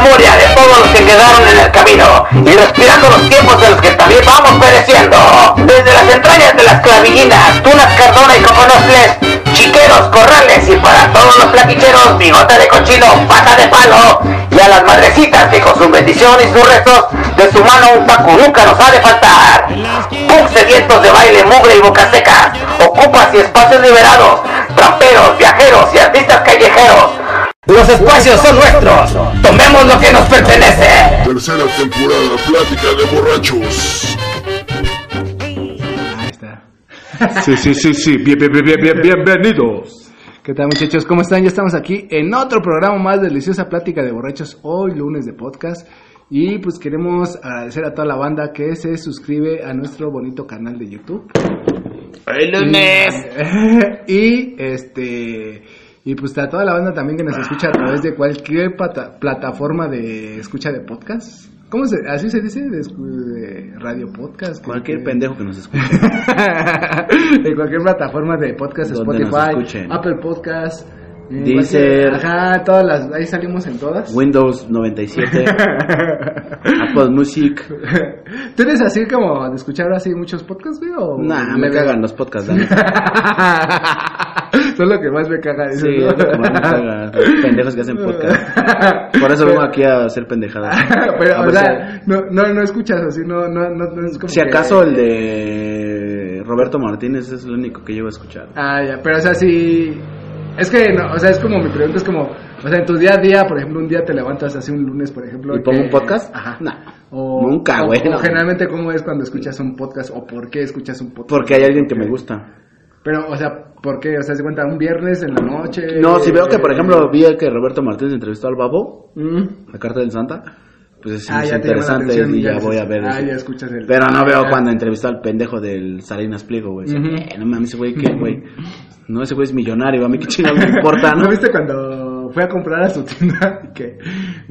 memoria de todos los que quedaron en el camino y respirando los tiempos en los que también vamos pereciendo. Desde las entrañas de las clavillinas, tunas cardona y coconofles, chiqueros, corrales y para todos los plaquicheros, bigote de cochino, pata de palo y a las madrecitas que con su bendición y sus restos de su mano un taco nunca nos ha de faltar. Punk sedientos de baile, mugre y boca seca, ocupas y espacios liberados, tramperos, viajeros y artistas callejeros. Los espacios son nuestros, tomemos lo que nos pertenece. Tercera temporada, plática de borrachos. Ahí está. Sí, sí, sí, sí. Bien, bien, bien, bien, bien, bienvenidos. ¿Qué tal muchachos? ¿Cómo están? Ya estamos aquí en otro programa más de Deliciosa Plática de Borrachos, hoy lunes de podcast. Y pues queremos agradecer a toda la banda que se suscribe a nuestro bonito canal de YouTube. ¡El lunes! y este y pues a toda la banda también que nos escucha a través de cualquier plata- plataforma de escucha de podcast. ¿Cómo se así se dice de, radio podcast? Cualquier Que- pendejo que nos escuche. en cualquier plataforma de podcast, Spotify. Apple Podcast, eh, Deezer. ajá, todas las, ahí salimos en todas. Windows 97, Apple Music. ¿Tú eres así como de escuchar así muchos podcasts, güey? O Nah, me cagan los podcasts, neta. Son lo que más me caga. dices, Sí, ¿no? es lo que más me caga. Los pendejos que hacen podcast. Por eso vengo aquí a hacer pendejadas. Pero, A o ver sea, no, no, no escuchas así, no, no, no, no es como Si que- acaso el de Roberto Martínez es el único que llego a escuchar. Ah, ya, pero o sea, sí... Es que, no, o sea, es como mi pregunta, es como, o sea, en tu día a día, por ejemplo, un día te levantas así un lunes, por ejemplo. ¿Y pongo que- un podcast? Ajá. Nah, O, nunca, o- güey. o no. generalmente, ¿cómo es cuando escuchas un podcast? ¿O por qué escuchas un podcast? Porque hay alguien que me gusta. Pero, o sea, ¿por qué? O sea, ¿se cuenta un viernes en la noche? No, si veo que, por ejemplo, vi que Roberto Martínez entrevistó al Babo, Mm. la carta del Santa, pues es Ah, interesante atención y ya voy a ver. Ah, eso. ya escuchas el... Pero no veo Ah, cuando entrevistó al pendejo del Salinas Pliego, güey. O sea, Ujú. eh, no mames, ese güey, ¿qué, güey? No, ese güey es millonario, a mí qué chingado me importa, ¿no? ¿No viste cuando fue a comprar a su tienda? y que...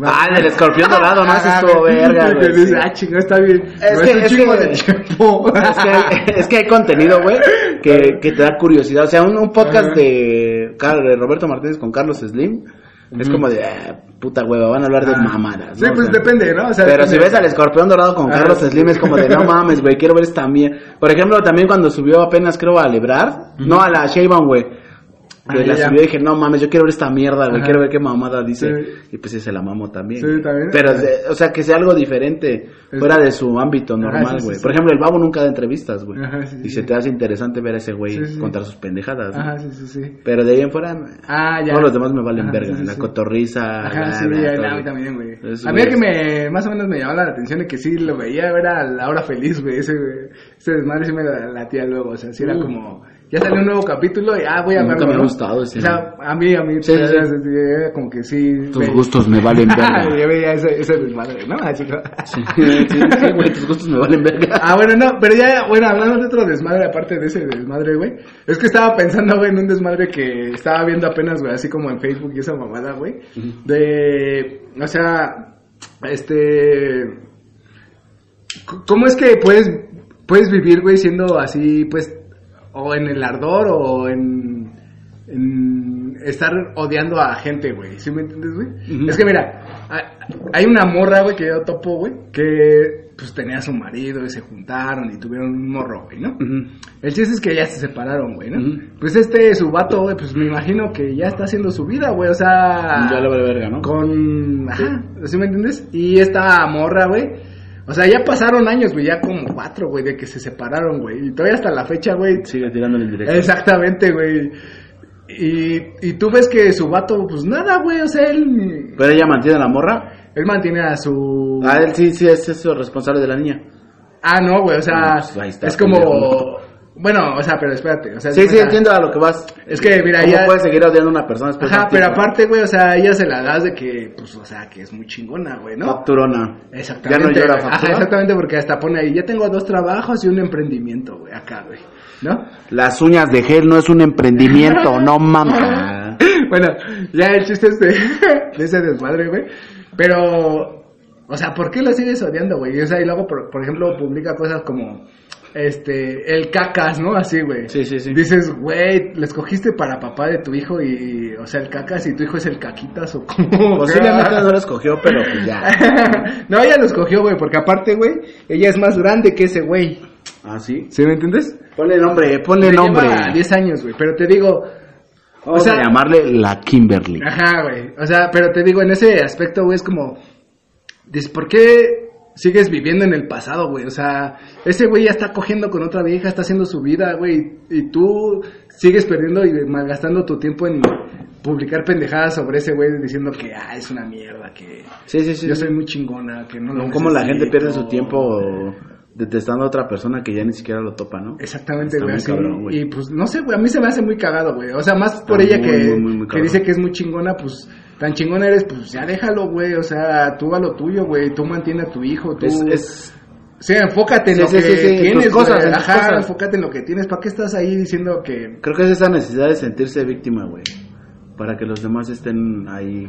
Ah, el del escorpión dorado, ¿no? Ah, estuvo verga, güey. que dice, sí. ah, chingo, está bien. Es que- un es chingo que- de tiempo. Es que, hay, es que hay contenido, güey, que, que te da curiosidad. O sea, un, un podcast Ajá. de, Roberto Martínez con Carlos Slim es como de, ah, puta hueva, van a hablar de Ah. mamadas. Sí, pues sea, depende, ¿no? O sea, Pero depende. si ves al escorpión dorado con Ah, Carlos. Slim es como de, no mames, güey, quiero ver esta mierda. Por ejemplo, también cuando subió apenas, creo, a Lebrar, no a la Sheinbaum, güey. Que Ah, la ya, subió y dije, no mames, yo quiero ver esta mierda, güey, quiero ver qué mamada dice. Sí. Y pues sí, se la mamo también. Sí, también. Pero, de- o sea, que sea algo diferente, Es- fuera de su ámbito normal, güey. sí. Por ejemplo, el babo nunca da entrevistas, güey. Y se te hace interesante ver a ese güey contar sus pendejadas. Ajá, sí, sí, sí. Pero de ahí en fuera, Ah, ya. todos los demás me valen Ajá, verga. la cotorriza, Ajá, sí, todo. a mí también, güey. A mí que me, más o menos me llamaba la atención y que sí lo veía era la hora feliz, güey. Ese, ese desmadre sí me la latía luego, o sea, sí era Uh. como, ya salió un nuevo capítulo y ah, voy a Nunca verlo, me ha gustado ese, O sea, a mí, a mí, Sí, era- era como que sí. Tus gustos me valen verga. Yo veía ese, ese desmadre, ¿no? Así que- sí, sí, güey, tus gustos me valen verga. Ah, bueno, no, pero ya, bueno, hablando de otro desmadre, aparte de ese desmadre, güey, es que estaba pensando, güey, en un desmadre que estaba viendo apenas, güey, así como en Facebook y esa mamada, güey, de, o sea, este, ¿cómo es que puedes, puedes vivir, güey, siendo así, pues, o en el ardor o en, en estar odiando a gente, güey, ¿sí me entiendes, güey? Es que mira, hay- una morra, güey, que yo topo, güey, que pues tenía a su marido y se juntaron y tuvieron un morro, güey, ¿no? El chiste es que ya se separaron, güey, ¿no? Pues este, su vato, güey, pues me imagino que ya está haciendo su vida, güey, o sea... Ya le vale verga, ¿no? Con... Ajá, ¿sí me entiendes? Y esta morra, güey, o sea, ya pasaron años, güey, ya como cuatro, güey, de que se separaron, güey, y todavía hasta la fecha, güey, Sigue tirándole directo. Exactamente, güey. Y, y tú ves que su vato, pues nada, güey, o sea, él, Pero ella mantiene a la morra. él mantiene a su... A él sí, sí, es, es el responsable de la niña. Ah, no, güey, o sea, Pues ahí está, es como... Bueno, o sea, pero espérate, o sea... Sí, sí, entiendo a lo que vas. Es que, mira, ¿Cómo ella- puedes seguir odiando a una persona después Ajá, pero tiempo? aparte, güey, o sea, ella se la das de que, pues, o sea, que es muy chingona, güey, ¿no? Facturona. Exactamente. Ya no llora Ajá, factura. exactamente, porque hasta pone ahí, ya tengo dos trabajos y un emprendimiento, güey, acá, güey, ¿no? Las uñas de gel no es un emprendimiento, no mames. bueno, ya el chiste es de, de ese desmadre, güey. Pero, o sea, ¿por qué lo sigues odiando, güey? O sea, y luego, por, por ejemplo, publica cosas como, este, el cacas, ¿no? Así, güey. Sí, sí, sí. Dices, güey, le escogiste para papá de tu hijo y, o sea, el cacas y tu hijo es el caquitas o cómo. Posiblemente no lo escogió, pero pues ya. no, ella lo escogió, güey, porque aparte, güey, ella es más grande que ese güey. ¿Ah, sí? ¿Sí me entiendes? Ponle nombre, ponle Le nombre. lleva 10 años, güey, pero te digo, Vamos o sea- a llamarle la Kimberly. Ajá, güey. O sea, pero te digo, en ese aspecto, güey, es como. Dices, ¿por qué sigues viviendo en el pasado, güey? O sea, ese güey ya está cogiendo con otra vieja, está haciendo su vida, güey. Y tú sigues perdiendo y malgastando tu tiempo en publicar pendejadas sobre ese güey diciendo que, ah, es una mierda, que Sí, sí, sí. yo soy muy chingona, que no lo como la gente pierde su tiempo detestando a otra persona que ya ni siquiera lo topa, ¿no? Exactamente, güey. así. cabrón, y pues no sé, güey, a mí se me hace muy cagado, güey. O sea, más por Está ella muy, que, muy, muy, muy que dice que es muy chingona, pues tan chingona eres, pues ya déjalo, güey. O sea, tú a lo tuyo, güey. Tú mantiene a tu hijo, tú. Es, es, Sí, enfócate en Sí, lo sí, que sí, tienes, cosas, en Ajá, cosas. enfócate en lo que tienes. ¿Para qué estás ahí diciendo que creo que es esa necesidad de sentirse víctima, güey. Para que los demás estén ahí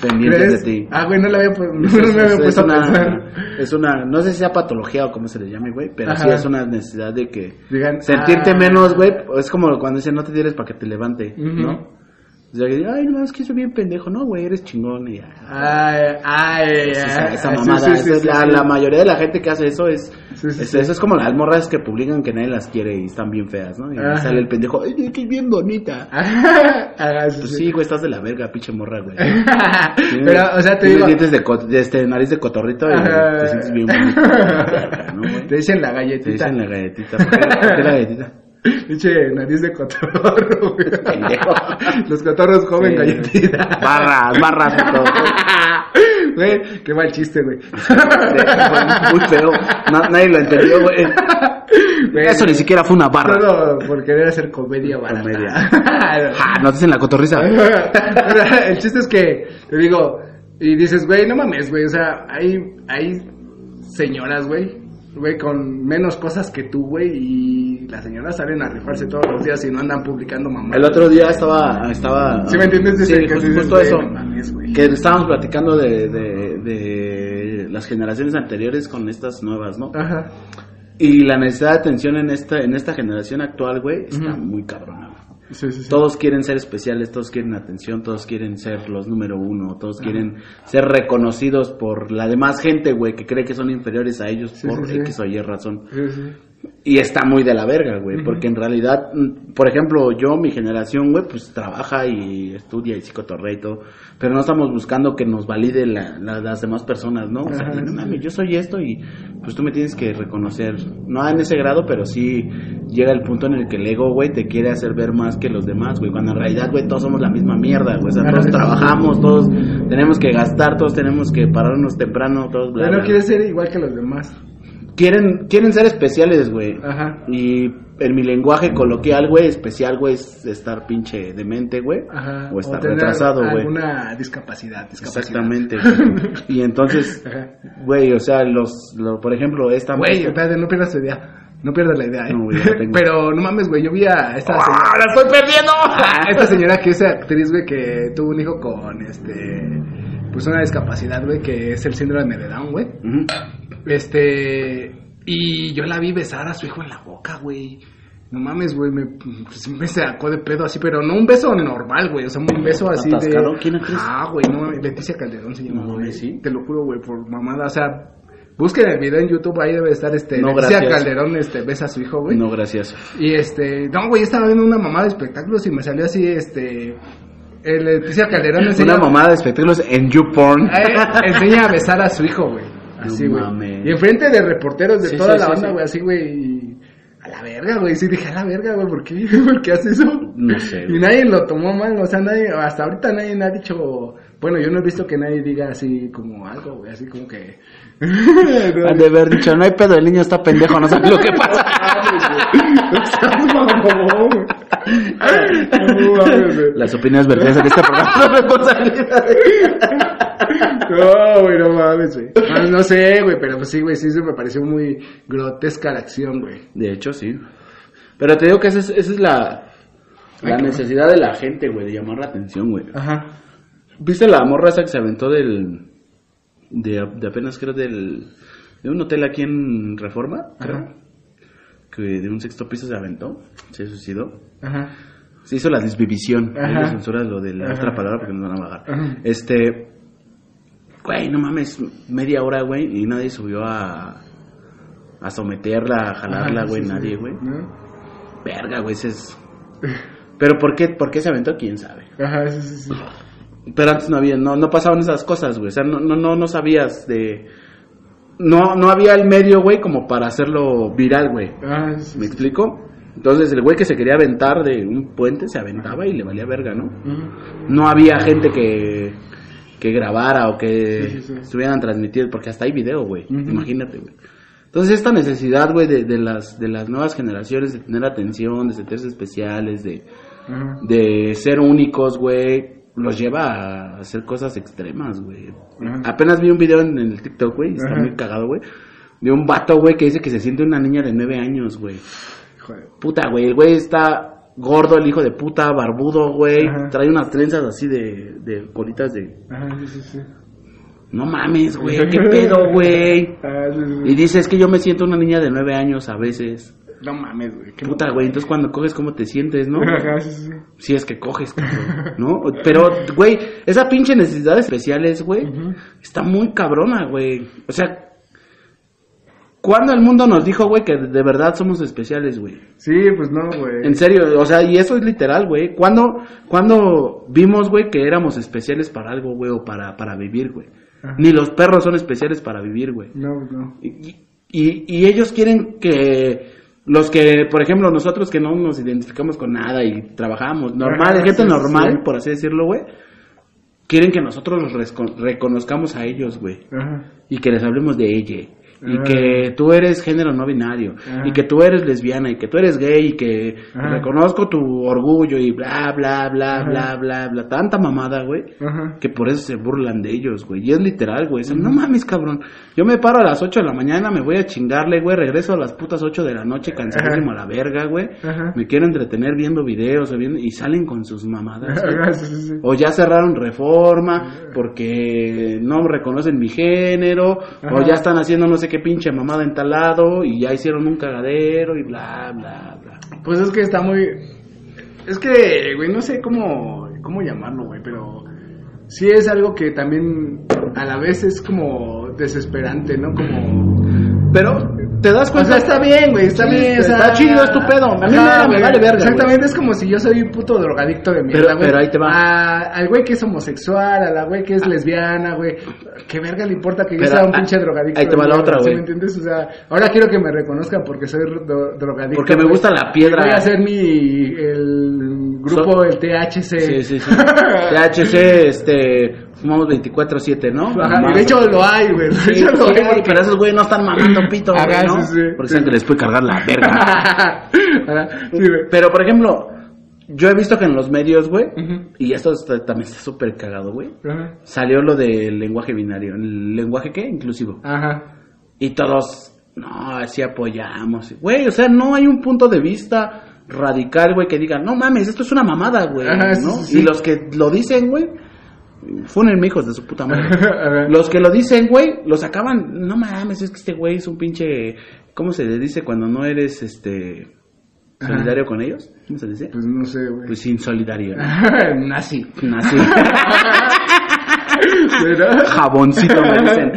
pendientes crees? de ti. Ah, güey, no la había, no, Es, me había es puesto a una, pensar. es una, no sé si sea patología o cómo se le llame, güey, pero sí es una necesidad de que Digan, sentirte ah. menos, güey, es como cuando dicen no te tires para que te levante. ¿no? O sea, que digan, ay, no, es que soy bien pendejo, no, güey, eres chingón y. Ay, ay, Esa, ay, mamada, sí, sí, esa es sí, la, mayoría de la gente que hace eso es, eso es como las morras que publican que nadie las quiere y están bien feas, ¿no? Y Ajá. sale el pendejo, ay, que es bien bonita. Sí, Pues sí. güey, estás de la verga, pinche morra, güey. Pero, o sea, te digo. dientes de, este, nariz de cotorrito y Ajá. te sientes bien bonito. Verga, ¿no, güey? Te dicen la Te galletita. dicen la galletita. ¿Por qué, por qué la galletita? Pinche nariz de cotorro, güey. Los cotorros comen Sí. galletita. Barras, barras, puto. Güey, qué mal chiste, güey. Muy feo. Na- nadie lo entendió, güey. Güey, Eso ni siquiera fue una barra. Todo por querer hacer comedia barata. Comedia. Ah, no te dicen la cotorriza. el chiste es que, te digo, y dices, güey, no mames, güey, o sea, hay, hay señoras, güey, güey, con menos cosas que tú, güey, y las señoras salen a rifarse todos los días y no andan publicando mamá. El otro día estaba, estaba. ¿Sí me entiendes? Sí, que justo, dices, justo güey, eso. mames. Que estábamos platicando de, de, de las generaciones anteriores con estas nuevas, ¿no? Ajá. Y la necesidad de atención en esta, en esta generación actual, güey, está muy cabrona. Güey. Sí, sí, sí. Todos quieren ser especiales, todos quieren atención, todos quieren ser los número uno, todos quieren ser reconocidos por la demás gente, güey, que cree que son inferiores a ellos por. X o Y razón. Y está muy de la verga, güey, porque en realidad, mm, por ejemplo, yo, mi generación, güey, pues trabaja y estudia y psicotorrea y todo, pero no estamos buscando que nos valide la- la- las demás personas, ¿no? O sea, no mames, yo soy esto y pues tú me tienes que reconocer, no en ese grado, pero sí llega el punto en el que el ego, güey, te quiere hacer ver más que los demás, güey, cuando en realidad, güey, todos somos la misma mierda, güey, o sea, todos trabajamos, todos tenemos que gastar, todos tenemos que pararnos temprano, todos bla, bla, no quieres ser igual que los demás. Quieren, quieren ser especiales, güey. Ajá. Y en mi lenguaje coloquial, güey, especial, güey, es estar pinche demente, güey. Ajá. O estar tener retrasado, güey. Alguna discapacidad, discapacidad. Exactamente. güey. y entonces, Ajá. güey, o sea, los, lo- por ejemplo, esta... Güey, espérate, no pierdas tu idea. No pierdas la idea, ¿eh? No, güey, tengo. Pero no mames, güey, yo vi a esta ¡Ah, señora, la estoy perdiendo! esta señora que es actriz, güey, que tuvo un hijo con, este, pues una discapacidad, güey, que es el síndrome de Down, güey. Ujú. Este, y yo la vi besar a su hijo en la boca, güey. No mames, güey, me, pues, me sacó de pedo así, pero no un beso normal, güey, o sea, un beso así ¿Atascado? de... ¿Quién actriz? Ah, güey, no, Leticia Calderón se llama, No, güey. ¿sí? Te lo juro, güey, por mamada, o sea, busquen el video en YouTube, ahí debe estar, este, No, Leticia gracias. Calderón, este, besa a su hijo, güey. No, gracias. Y este, no, güey, estaba viendo una mamada de espectáculos y me salió así, este, Leticia Calderón enseña, Una mamada de espectáculos en YouPorn. eh, enseña a besar a su hijo, güey. Así, güey. Y enfrente de reporteros de Sí, toda sí, la sí, banda, sí. güey, así, güey. y A la verga, güey. Sí, dije, a la verga, güey, ¿por qué? ¿Por qué hace eso? No sé, Y nadie lo tomó mal, o sea, nadie, hasta ahorita nadie ha dicho, bueno, yo no he visto que nadie diga así como algo, güey, así como que... Han de haber dicho, no hay pedo, el niño está pendejo, no sabe lo que pasa. Las opiniones vertidas en este programa son responsabilidad No, güey, no mames, güey. No, no sé, güey, pero pues sí, güey, sí se me pareció muy grotesca la acción, güey. De hecho, sí. Pero te digo que esa es, esa es la, la necesidad de la gente, güey, de llamar la atención, güey. Ajá. ¿Viste la morra esa que se aventó del... De, de apenas creo del... De un hotel aquí en Reforma, creo. Ajá. que de un sexto piso se aventó, se suicidó. Ajá. Se hizo la desvivisión. Ajá. Le censuras lo de la Ajá. otra palabra porque nos van a bajar. Ajá. Este. Güey, no mames, media hora, güey, y nadie subió a. a someterla, a jalarla, güey, sí, nadie, güey. ¿No? Verga, güey, ese es. Pero ¿por qué, ¿por qué se aventó? ¿Quién sabe? Ajá, sí, sí, sí. Pero antes no había, no, no pasaban esas cosas, güey. O sea, no, no, no, no sabías de. No, no había el medio, güey, como para hacerlo viral, güey. Ah, sí, ¿Me sí. explico? Entonces el güey que se quería aventar de un puente se aventaba y le valía verga, ¿no? No había gente que, que grabara o que Sí, sí, sí. estuvieran transmitiendo, porque hasta hay video, güey. Imagínate, güey. Entonces esta necesidad, güey, de, de, las, de las nuevas generaciones de tener atención, de sentirse especiales, de, de ser únicos, güey, los lleva a hacer cosas extremas, güey. Apenas vi un video en el TikTok, güey, está muy cagado, güey, de un vato, güey, que dice que se siente una niña de nueve años, güey. Puta, güey, el güey está gordo, el hijo de puta, barbudo, güey, Ajá. trae unas trenzas así de, de colitas de... Ajá, sí, sí, sí. No mames, güey, qué pedo, güey. Ah. Y dice, es que yo me siento una niña de nueve años a veces. No mames, güey. qué Puta, güey, entonces cuando coges, ¿cómo te sientes, no? Ajá, sí. Si es que coges, cabrón, ¿no? Pero, güey, esa pinche necesidades especiales, güey, está muy cabrona, güey. O sea, ¿cuándo el mundo nos dijo, güey, que de verdad somos especiales, güey? Sí, pues no, güey. En serio, o sea, y eso es literal, güey. ¿Cuándo, cuándo vimos, güey, que éramos especiales para algo, güey, o para, para vivir, güey? Ni los perros son especiales para vivir, güey. No, no. Y, y, y ellos quieren que los que, por ejemplo, nosotros que no nos identificamos con nada y trabajamos normal, Ajá, gente sí, normal, sí. por así decirlo, güey, quieren que nosotros los reconozcamos a ellos, güey, y que les hablemos de ella. Y que tú eres género no binario, y que tú eres lesbiana, y que tú eres gay, y que reconozco tu orgullo, y bla, bla, bla, bla, bla, bla. Tanta mamada, güey que por eso se burlan de ellos, güey. Y es literal, güey. No mames, cabrón. Yo me paro a las 8 de la mañana, me voy a chingarle, güey. Regreso a las putas 8 de la noche, cansadísimo a la verga, güey. Me quiero entretener viendo videos o viendo... y salen con sus mamadas. güey. Ajá, sí, sí, sí. O ya cerraron reforma porque no reconocen mi género, o ya están haciendo no sé qué pinche mamada en tal lado y ya hicieron un cagadero y bla, bla, bla. Pues es que está muy. Es que, güey, no sé cómo, cómo llamarlo, güey, pero sí es algo que también a la vez es como desesperante, ¿no? Como. Pero, ¿te das O cuenta? sea, está bien, güey, está Sí, bien. o sea, está chido, es tu pedo. A mí Ajá, me- vale verga, Exactamente, es como si yo soy un puto drogadicto de mierda, Pero- güey. pero ahí te va. A- al güey que es homosexual, a la güey que es lesbiana, güey. ¿Qué verga le importa que yo sea un ah, pinche drogadicto? ahí te va la otra, ¿sí güey. me entiendes? O sea, ahora quiero que me reconozcan porque soy dro- drogadicto. Porque me gusta la piedra. Voy a hacer mi. El grupo, So- el THC. Sí, sí, sí. THC, este, fumamos 24-7, ¿no? Ajá, de hecho lo hay, güey. De Sí, hecho lo sí, hay porque- pero esos güey no están mamando pito, güey, Ajá, ¿no? sí, sí. Porque saben que les puede cargar la verga. Ajá, sí. Pero, por ejemplo, yo he visto que en los medios, güey, y esto está- también está súper cagado, güey, Ajá. salió lo del lenguaje binario. ¿El lenguaje qué? Inclusivo. Ajá. Y todos, no, así apoyamos. Güey, o sea, no hay un punto de vista radical, güey, que diga, no mames, esto es una mamada, güey, sí, ¿no? sí, sí. Y los que lo dicen, güey, funen hijos de su puta madre. Los que lo dicen, güey, los acaban, no mames, es que este güey es un pinche, ¿cómo se le dice cuando no eres, este, Ajá. solidario con ellos? ¿Cómo se dice? Pues no sé, güey. Pues insolidario. ¿no? Nazi. Nazi. Jaboncito me dicen.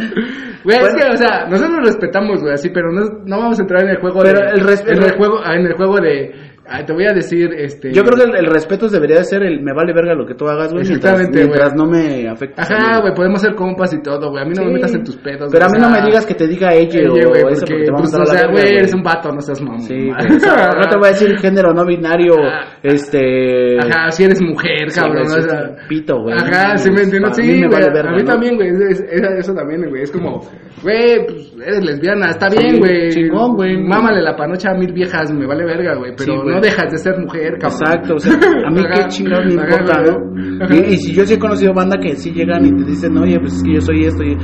Güey, es que, o sea, nosotros respetamos, güey, así, pero no, no vamos a entrar en el juego Pero de... el en el- juego, en el juego de... ah, te voy a decir, este... Yo creo que el, el respeto debería de ser el me vale verga lo que tú hagas, güey, Exactamente, güey. mientras no me afecte. Ajá, güey, podemos ser compas y todo, güey. A mí no me metas en tus pedos. Pero a mí no me digas que te diga ella o eso porque, porque te vamos pues, a dar o sea, güey, eres un vato, no seas mamón. Sí, güey, o sea, no te voy a decir género no binario, este... Ajá, si eres mujer, Sí, cabrón. o sea, pito, güey. Ajá, sí me entiendes. Sí, mí me vale verga, a mí ¿no? también, güey. es- es- eso también, güey. Es como, güey, pues eres lesbiana. Está bien, güey. chingón, güey. Mámale la panocha a mil viejas, me vale verga, güey. Pero. No dejas de ser mujer, cabrón. Exacto, o sea, a mí qué chingados me importa. ¿no? Y, y si yo sí he conocido banda que sí llegan y te dicen, oye, pues es que yo soy esto, y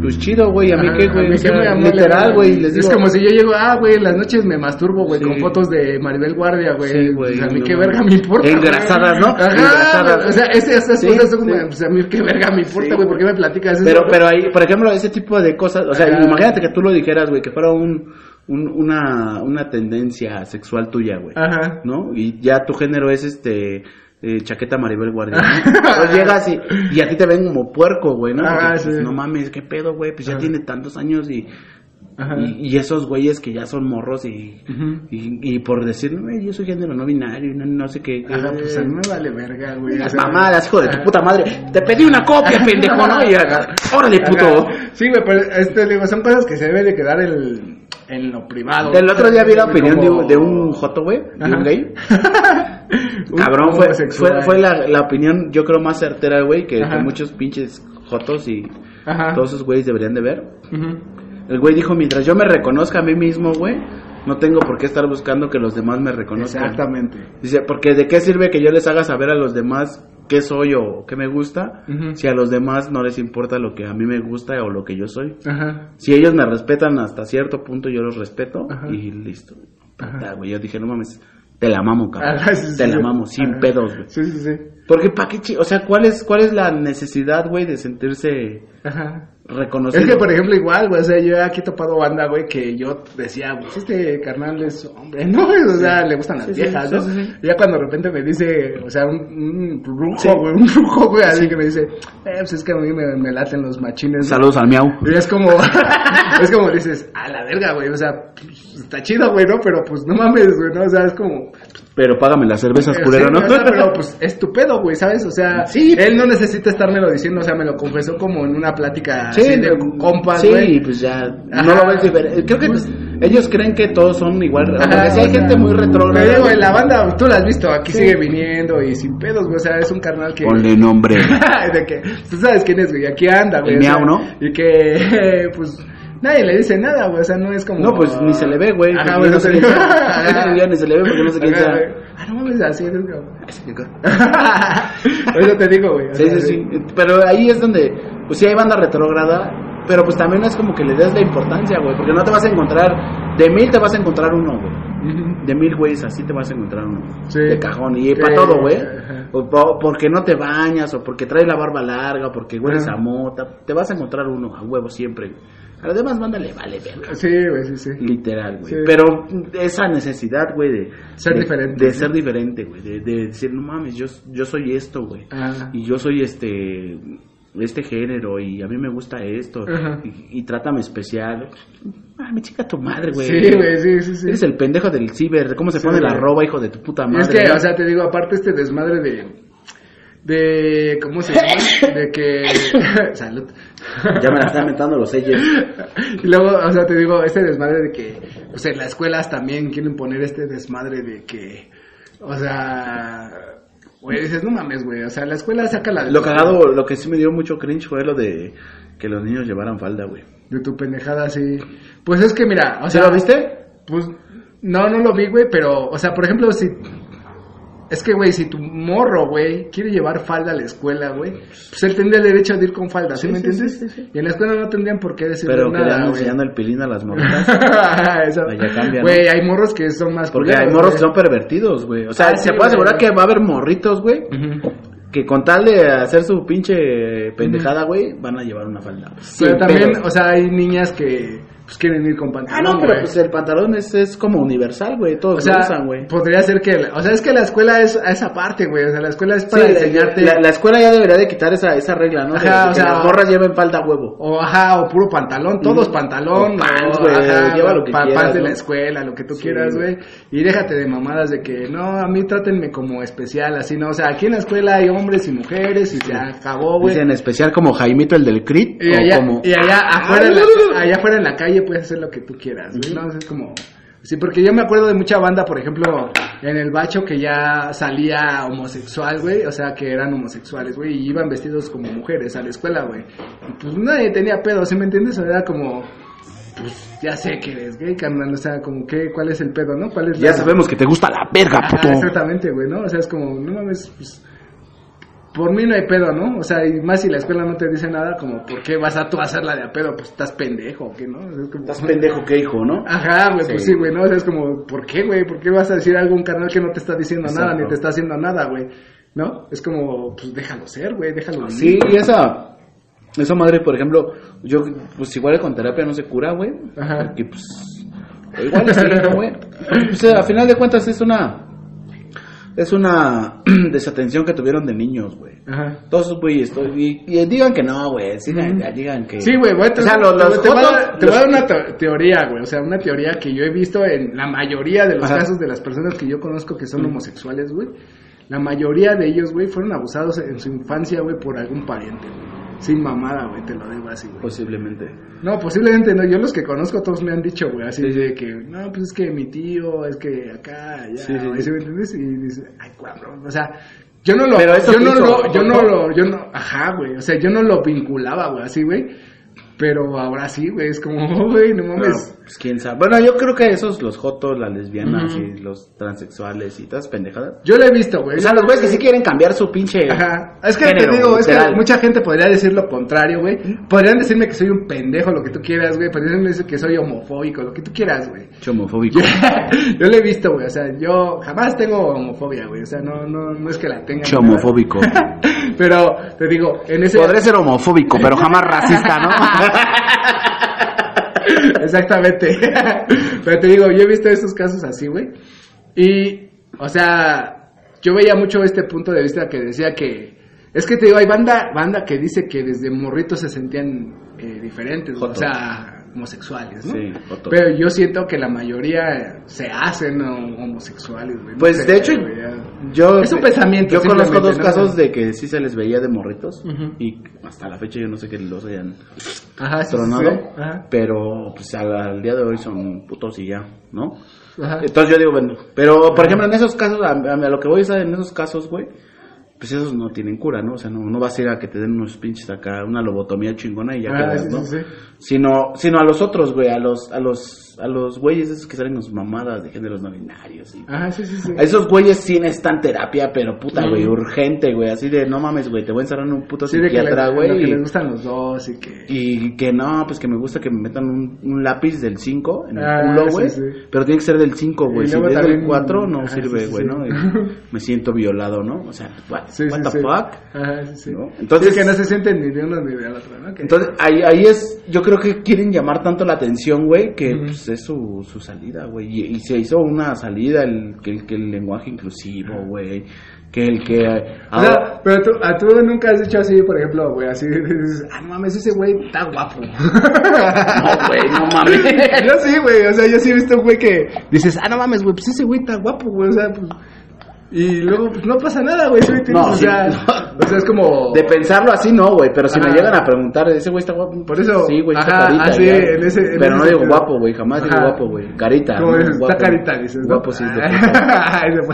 pues chido, güey, a mí qué, güey, o sea, literal, güey, les digo, Es como si yo llego, ah, güey, en las noches me masturbo, güey, Sí. con fotos de Maribel Guardia, güey. Sí, güey, O sea, a mí no qué verga me importa. Engrasadas, ¿no? Ajá, Engrasadas. O sea, esas cosas son como, sí. pues a mí qué verga me importa, güey, ¿por qué me platicas eso? Pero, pero ahí, por ejemplo, ese tipo de cosas, o sea, Ajá. imagínate que tú lo dijeras, güey, que fuera un, un- una, una tendencia sexual tuya, güey. Ajá. ¿No? Y ya tu género es este. eh, chaqueta Maribel. Pues llegas y, y a ti te ven como puerco, güey, ¿no? Ah, Porque, pues, sí. no mames, qué pedo, güey. Pues ya Ajá. tiene tantos años y, Ajá. Y, y esos güeyes que ya son morros y, y, y por decir, no, yo soy género no binario, no, no sé qué. Ajá, pues a mí me vale verga, güey. Las mamadas, hijo de tu puta madre. Te pedí una copia, pendejo, ¿no? Y acá, órale, puto. Sí, güey, pero este, digo, son cosas que se debe de quedar en, en lo privado. El otro día vi la opinión de un, de un joto, güey, de un gay. Cabrón, fue, fue, fue la, la opinión, yo creo, más certera, güey, que, que muchos pinches jotos y Ajá. todos esos güeyes deberían de ver. Ujú. El güey dijo, mientras yo me reconozca a mí mismo, güey, no tengo por qué estar buscando que los demás me reconozcan. Exactamente. Dice, porque de qué sirve que yo les haga saber a los demás qué soy o qué me gusta, si a los demás no les importa lo que a mí me gusta o lo que yo soy. Ajá. Si ellos me respetan hasta cierto punto, yo los respeto Ajá. y listo. Ajá. Yo dije, no mames, te la mamo, cabrón. Sí, te sí, la sí. mamo, sin pedos, güey. Sí, sí, sí. Porque, ¿pa' qué chi- O sea, ¿cuál es, ¿cuál es la necesidad, güey, de sentirse Ajá. reconocido? Es que, por ejemplo, igual, güey, o sea, yo aquí he topado banda, güey, que yo decía, pues este carnal es hombre, ¿no? O sea, le gustan las Sí, sí, viejas, sí, ¿no? sí, sí. Y ya cuando de repente me dice, o sea, un, un brujo, Sí. güey, un brujo, güey, así que me dice, eh, pues es que a mí me, me laten los machines. ¿no? Saludos al miau. Y es como, es como dices, a la verga, güey, o sea, está chido, güey, ¿no? Pero pues no mames, güey, ¿no? O sea, es como, Pero págame las cervezas, eh, culero, sí, ¿no? o sea, pero pues es tu pedo, güey, ¿sabes? O sea, Sí. él no necesita estármelo diciendo, o sea, me lo confesó como en una plática Sí, así de no, compas, sí, güey. pues ya Ajá. no lo ves diferente. Creo que pues, ellos creen que todos son igual. Ajá, Porque si hay gente muy retrógrada. Pero digo, en la banda, tú la has visto, aquí Sí. sigue viniendo y sin pedos, güey, o sea, es un carnal que... Ponle nombre. de que, tú sabes quién es, güey, aquí anda, güey. El o sea, miau, ¿no? Y que, pues, nadie le dice nada, güey, o sea, no es como... No, pues ni se le ve, güey. Ajá, Yo güey, no se le sea. Ya ni se le ve porque no sé quién sea. Ah, no mames, así es, güey. Por eso te digo, güey. Sí, sí, sí. Pero ahí es donde, pues sí hay banda retrógrada, pero pues también es como que le des la importancia, güey, porque no te vas a encontrar, de mil te vas a encontrar uno, güey. De mil güeyes así te vas a encontrar uno. Sí. De cajón. Y para todo, güey. O, o porque no te bañas, o porque traes la barba larga, o porque hueles a mota. Te vas a encontrar uno, a huevo siempre. A los demás banda le vale verga. Sí, güey, sí, sí. Literal, güey. Sí. Pero esa necesidad, güey, de... Ser de- diferente, De ser diferente, güey. De, de decir, no mames, yo, yo soy esto, güey. Ah. Y yo soy este este género y a mí me gusta esto y, y trátame especial. Ah, me chica tu madre, güey. Sí, güey, sí, sí, sí. Eres el pendejo del ciber, ¿cómo se Sí, pone la güey. roba, hijo de tu puta Y madre? es que, no? o sea, te digo, aparte este desmadre de... De... ¿Cómo se llama? De que... Salud. Ya me la están mentando los sellos. Y luego, o sea, te digo, este desmadre de que, pues en las escuelas también quieren poner este desmadre de que, o sea, güey, dices, no mames, güey, o sea, la escuela saca la Lo cagado, lo que sí me dio mucho cringe fue lo de que los niños llevaran falda, güey. de tu pendejada, sí. Pues es que, mira, o ¿Sí sea, lo viste? Pues, no, no lo vi, güey, pero, o sea, por ejemplo, si... Es que, güey, si tu morro, güey, quiere llevar falda a la escuela, güey, pues él tendría el derecho de ir con falda, ¿sí, Sí, me sí, entiendes? sí, sí, sí. Y en la escuela no tendrían por qué decirle Pero que le nada, andan güey. enseñando el pilín a las cambia, ¿no? Güey, hay morros que son más Porque hay morros que son pervertidos, güey. O sea, Ah, se puede asegurar que va a haber morritos, güey, que con tal de hacer su pinche pendejada, güey, van a llevar una falda. Pero también, o sea, hay niñas que pues quieren ir con Ah, pantalón. no, pero güey. pues el pantalón es, es como universal, güey. Todos o sea, lo usan, güey. podría ser que, o sea, es que la escuela es a esa parte, güey, o sea, la escuela es para Sí, enseñarte la, la escuela ya debería de quitar esa, esa regla, ¿no? Ajá, de o que sea, las morras lleven falda huevo. o ajá, o puro pantalón, todos Mm. pantalón, O pants, güey, lleva lo que pa- quieras, pants de ¿no? la escuela, lo que tú Sí, quieras, güey. y déjate de mamadas de que, no, a mí trátenme como especial, así, no, o sea, aquí en la escuela hay hombres y mujeres y se acabó, güey. En especial como Jaimito el del Crit. Y o allá, como... y allá afuera, en Ah, la, allá afuera en la calle puedes hacer lo que tú quieras, güey, ¿no? Es como... Sí, porque yo me acuerdo de mucha banda, por ejemplo, en el bacho que ya salía homosexual, güey, o sea, que eran homosexuales, güey, y iban vestidos como mujeres a la escuela, güey. Y pues nadie tenía pedo, ¿sí me entiendes? O era como, pues ya sé que eres gay, carnal, o sea, como que, ¿cuál es el pedo, no? ¿Cuál es Ya sabemos que te gusta la verga, puto. exactamente, güey, ¿no? O sea, es como, no mames, pues, por mí no hay pedo, ¿no? O sea, y más si la escuela no te dice nada, como, ¿por qué vas a tú a hacerla de a pedo? Pues estás pendejo, ¿o qué, no? O sea, es como- Estás pendejo que hijo, ¿no? Ajá, güey, pues Sí. güey, ¿no? O sea, es como, ¿por qué, güey? ¿Por qué vas a decir algo a un canal que no te está diciendo nada, ni te está haciendo nada, güey? ¿No? Es como, pues déjalo ser, güey, déjalo vivir. Sí, y esa, esa madre, por ejemplo, yo, pues igual con terapia no se cura, güey. Ajá. Porque, pues, igual ¿no, güey? Pues, a final de cuentas es una... Es una desatención que tuvieron de niños, güey. Ajá. Todos esos güeyes, y, y digan que no, güey, sí, digan que... Sí, güey, O sea, los, los te, voy a dar- una te- teoría, güey. O sea, una teoría que yo he visto en la mayoría de los Ajá. casos de las personas que yo conozco que son homosexuales, güey. La mayoría de ellos, güey, fueron abusados en su infancia, güey, por algún pariente, güey. Sin mamada, güey, te lo digo así, güey. Posiblemente. No, posiblemente no. Yo los que conozco todos me han dicho, güey, así Sí, de que, no, pues es que mi tío, es que acá, allá, Sí, sí, güey, sí. ¿sí me entiendes? Y dices, ay, cabrón, o sea, yo no lo, Pero eso yo no hizo lo, yo no lo, yo no, ajá, güey, o sea, yo no lo vinculaba, güey, así, güey. Pero ahora sí, güey, es como, güey, no Pero, mames. pues quién sabe. Bueno, yo creo que esos, los jotos, las lesbianas y los transexuales y todas pendejadas. Yo lo he visto, güey. O sea, los güeyes que sí quieren cambiar su pinche. Ajá. Es que género, te digo, es que mucha gente podría decir lo contrario, güey. Podrían decirme que soy un pendejo, lo que tú quieras, güey. Podrían decir que soy homofóbico, lo que tú quieras, güey. Homofóbico. Yo, lo he visto, güey. O sea, yo jamás tengo homofobia, güey. O sea, no, no, no es que la tenga. Homofóbico. Pero te digo, en ese. Podré ser homofóbico, pero jamás racista, ¿no? Exactamente. Pero te digo, yo he visto estos casos así, güey. Y, o sea, yo veía mucho este punto de vista que decía que. Es que te digo, hay banda, banda que dice que desde morritos se sentían eh, diferentes, güey. o sea, homosexuales, ¿no? Sí. Pero yo siento que la mayoría se hacen homosexuales, güey. No Pues sé, de hecho, güey, yo. Es un pensamiento, Yo conozco dos ¿no? casos de que sí se les veía de morritos. Y hasta la fecha yo no sé que los hayan Ajá, sí, tronado. sí. Ajá, Pero pues al, al día de hoy son putos y ya, ¿no? ajá. Entonces yo digo, bueno, pero por ejemplo en esos casos, a, a lo que voy a decir en esos casos, güey, pues esos no tienen cura, ¿no? O sea, no, no vas a ir a que te den unos pinches acá, una lobotomía chingona y ya Ah, quedas, ¿no? sí, sí. Sino, sino a los otros, güey, a los, a los, a los güeyes esos que salen con sus mamadas de géneros no binarios y... Ajá, sí, sí, sí. A esos güeyes sí necesitan terapia, pero puta, güey, urgente, güey, así de, no mames, güey, te voy a encerrar en un puto Sí, de que, les, psiquiatra, güey. que y- les gustan los dos y que... y que no, pues que me gusta que me metan un, un lápiz del 5 en el Ah, culo, güey. sí. Pero tiene que ser del 5, güey. Si es del 4 no sirve, güey. ¿no? Me siento violado, ¿no? O sea, what, what the fuck? Ajá, sí, sí. ¿No? Entonces- que no se sienten ni de uno ni del otro, ¿no? Que- Entonces, ahí, ahí es, yo creo que quieren llamar tanto la atención, güey, que pues, es su, su salida, güey. Y, y se hizo una salida, el, que, el, que el lenguaje inclusivo, güey. Que el que... O sea, pero tú, a tú nunca has dicho así, por ejemplo, güey, así dices, ah, no mames, ese güey está guapo. no, güey, no mames. yo sí, güey, o sea, yo sí he visto un güey que dices, ah, no mames, güey, pues ese güey está guapo, güey, o sea, pues... Y luego, pues no pasa nada, güey, ¿sí entiendes? No, o, sí, sea, no. o sea, es como... De pensarlo así no, güey, pero si me llegan a preguntar, ese güey está guapo. Por eso, Sí, güey, está carita. así, ya. en ese- en pero ese no digo guapo, güey, jamás digo guapo, güey. Carita. ¿no? dices, Guapo. está carita, dices, ¿no? Guapo, sí.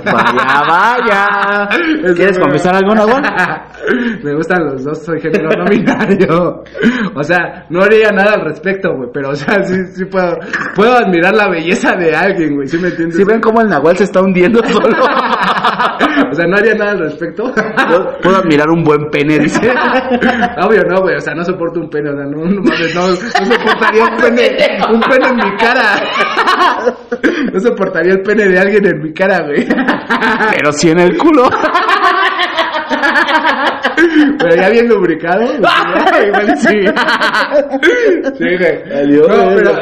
Vaya, vaya. Eso, ¿Quieres confesar algo, Nahual? Me gustan los dos, soy género no binario. O sea, no haría nada al respecto, güey, pero, o sea, sí, sí puedo, puedo admirar la belleza de alguien, güey, ¿sí me entiendes? Si ven cómo el Nahual se está hundiendo solo. O sea, no haría nada al respecto. Puedo- Puedo admirar un buen pene, dice. Obvio, no, güey, o sea, no soporto un pene, o sea, no, no mames, no, no soportaría un pene, un pene en mi cara. No soportaría el pene de alguien en mi cara, güey. Pero sí en el culo. Pero ya bien lubricado, pues, igual sí. Sí, güey. Valió, No, pero.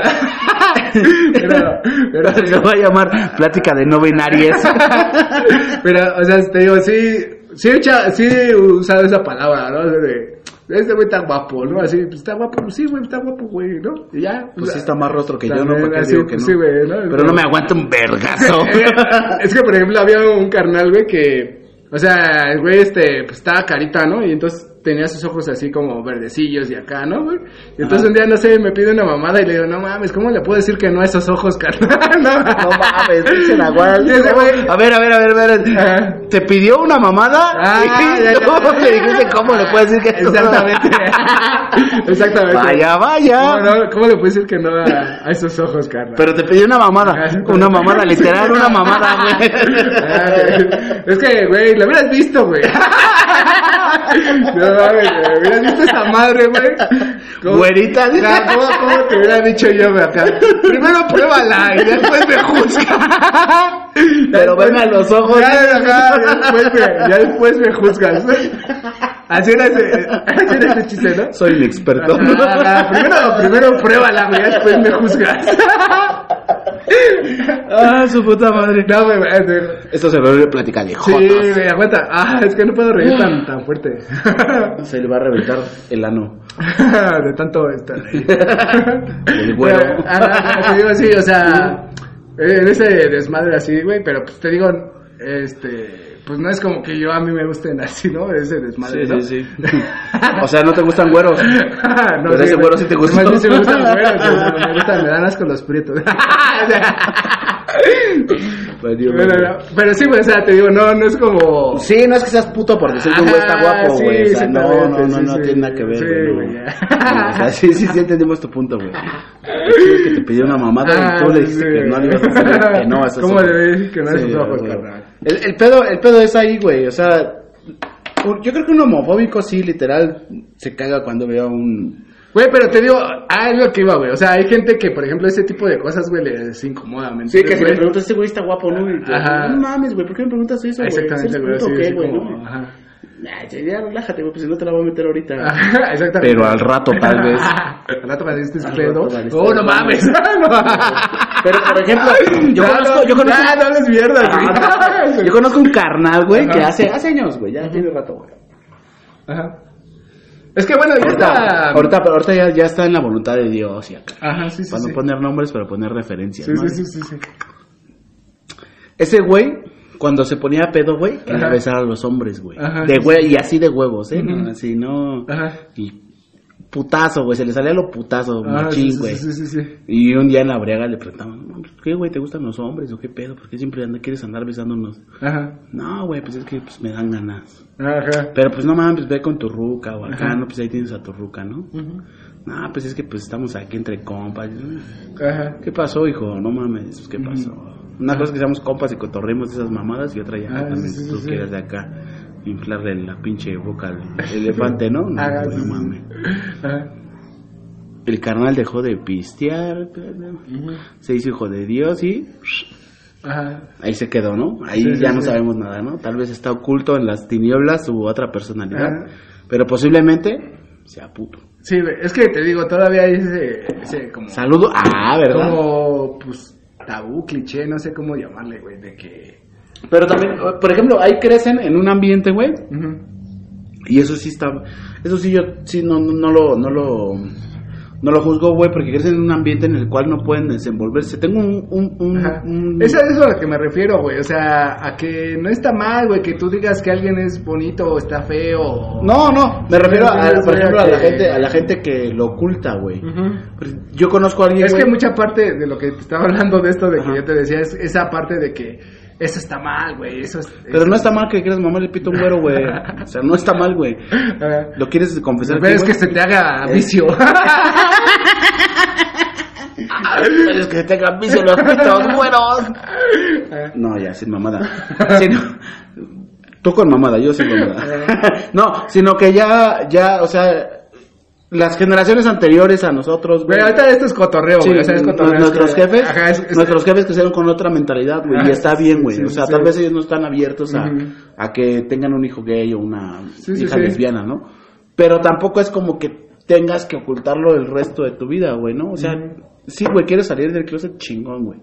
Pero, pero, Se va a llamar plática de no binarias. pero, o sea, te digo, sí, sí he, echa- sí he usado esa palabra, ¿no? O sea, de, este güey está guapo, ¿no? Así, pues está guapo, pues sí, güey, está guapo, güey, ¿no? Y ya. Pues sí está más rostro que yo, ¿no? También, ¿Para qué así, digo que pues no? Sí, güey, ¿no? Pero no me aguanta un vergazo. es que, por ejemplo, había un carnal, güey, que, o sea, el güey, este, pues estaba carita, ¿no? Y entonces tenía sus ojos así como verdecillos y acá, ¿no, güey? Entonces Ajá. un día, no sé, me pide una mamada y le digo, no mames, ¿cómo le puedo decir que no a esos ojos, carnal? no, No mames, dice güey- A ver, a ver, a ver, a ver. Ajá. ¿Te pidió una mamada? Ah, y ya, ya, tú ya. le dijiste cómo le puedes decir que no? Exactamente. Exactamente. Vaya, vaya. ¿Cómo, no? ¿Cómo le puedo decir que no a, a esos ojos, carnal? Pero te pidió una mamada. Ajá. Una mamada, literal, una mamada, güey. Ah, Es que, güey, lo hubieras visto, güey. No mames, güey. Hubieras visto esa madre, güey. ¿Cómo- Güerita, dice. ¿Cómo, cómo te hubiera dicho yo, güey, acá? Primero pruébala y después me juzga. Pero veme a los ojos. Ya, después me, ya después me juzgas. Así era ese, así era ese chiste, ¿no? Soy un experto. Primero, primero pruébala, güey, después me juzgas. Ah, su puta madre. No, güey, Esto se vuelve plática de Sí, jotos. güey, aguanta. Ah, es que no puedo reír tan, tan fuerte. Se le va a reventar el ano. de tanto estar ahí. El güero. Ajá, te digo así, o sea, en ese desmadre así, güey, pero pues te digo, este, pues no es como que yo a mí me gusten así, ¿no? Ese desmadre, Sí, ¿no? sí, sí. O sea, no te gustan güeros. no, Pero ese güero sí te gusta. Más sí me gustan güeros, me gustan, me dan asco los prietos. Pero, no, pero sí, güey, o sea, te digo, no, no es como... Sí, no es que seas puto por decir que un güey está guapo, sí, güey. o sea, no, no, no, sí, no sí. tiene nada que ver, Sí, güey. ya. No, O sea, sí, sí, sí entendimos tu punto, güey. Es que te pidió una mamada y tú le dijiste Ah, que no le ibas a hacer que no. eso es ¿Cómo otro. le decir que no a Sí, sus ojos, carnal? El, el pedo, el pedo es ahí, güey. O sea, yo creo que un homofóbico sí, literal, se caga cuando ve a un... Güey, pero te digo, ah, es lo que iba, güey. O sea, hay gente que, por ejemplo, ese tipo de cosas, güey, les incomoda, ¿me Sí, que si le preguntas, este güey está guapo, ¿no? Y Ajá. No mames, güey, ¿por qué me preguntas eso, güey? Exactamente, ¿Eres güey. Sí, qué, sí, güey? como, no? ajá. Nah, ya, ya, relájate, güey, pues si no te la voy a meter ahorita. Ajá, exactamente. Pero al rato, tal vez. Al rato me diste Al pedo. valiste Oh, no mames. Pero, por ejemplo, yo Ya, conozco, no, yo conozco, ya, no hables mierda, Ah, güey. yo conozco un carnal, güey, que hace, hace años, güey, ya tiene rato, güey. Ajá. Es que bueno, Ahorita, ahorita... ahorita, ya, ya está en la voluntad de Dios y acá. Ajá, sí, sí, Para sí. no poner nombres, pero poner referencias, Sí, ¿no? sí, sí, sí, sí. Ese güey, cuando se ponía pedo, güey, quería besar a los hombres, güey. Ajá, De güey, y así de huevos, ¿eh? No, Así, no. Ajá. Y putazo, güey, se le salía lo putazo, Ah, machín, güey. sí, sí, sí. Y un día en la briaga le preguntaban, ¿qué, güey, te gustan los hombres o qué pedo? ¿Por qué siempre anda- quieres andar besándonos? Ajá. No, güey, pues es que pues, me dan ganas. Ajá. Pero pues no mames, pues ve con tu ruca o acá, Ajá. no, pues ahí tienes a tu ruca, ¿no? No, pues es que pues estamos aquí entre compas. Ajá. ¿Qué pasó, hijo? No mames, pues, ¿qué pasó? Una cosa es que seamos compas y cotorremos esas mamadas y otra ya Ah, también tú quieres de acá inflarle la pinche boca al elefante, ¿no? No, mames. Ajá. El carnal dejó de pistear, se hizo hijo de Dios y Ajá. ahí se quedó, ¿no? Ahí Sí, sí, ya no sí. sabemos nada, ¿no? Tal vez está oculto en las tinieblas su otra personalidad, Ajá. pero posiblemente sea puto. Sí, es que te digo, todavía hay ese, ese como... Saludo, ah, ¿verdad? Como, pues, tabú, cliché, no sé cómo llamarle, güey, de que... Pero también, por ejemplo, ahí crecen en un ambiente, güey, y eso sí está, eso sí yo, sí no, no, no lo, no lo, no lo juzgo, güey, porque crecen en un ambiente en el cual no pueden desenvolverse. Tengo un, un, un, un- Eso es a lo que me refiero, güey. O sea, a que no está mal, güey, que tú digas que alguien es bonito o está feo. No, no, me refiero a, por ejemplo, a la gente, a la gente que lo oculta, güey. Pues, Yo conozco a alguien, Es que mucha parte de lo que te estaba hablando de esto, de que Ajá. yo te decía, es esa parte de que eso está mal, güey. Eso es, Pero eso- no está mal que quieras mamá le pito un güero, güey. O sea, no está mal, güey. ¿Lo quieres confesar? Pero aquí, es que se te haga vicio. Es que se tengan vicio los pitos güeros. No, ya, sin mamada. Sino- tú con mamada, yo sin mamada. no, sino que ya, ya, o sea, las generaciones anteriores a nosotros, güey. Ahorita esto es cotorreo, Sí, güey. o sea, es cotorreo. nuestros es que- jefes, Ajá, es- es- nuestros jefes crecieron con otra mentalidad, güey, y está bien, güey. sí, o sí, sea, sí. tal vez ellos no están abiertos a, a que tengan un hijo gay o una Sí, sí, hija sí. lesbiana, ¿no? Pero tampoco es como que tengas que ocultarlo el resto de tu vida, güey, ¿no? O sea, sí, güey, quieres salir del closet chingón, güey.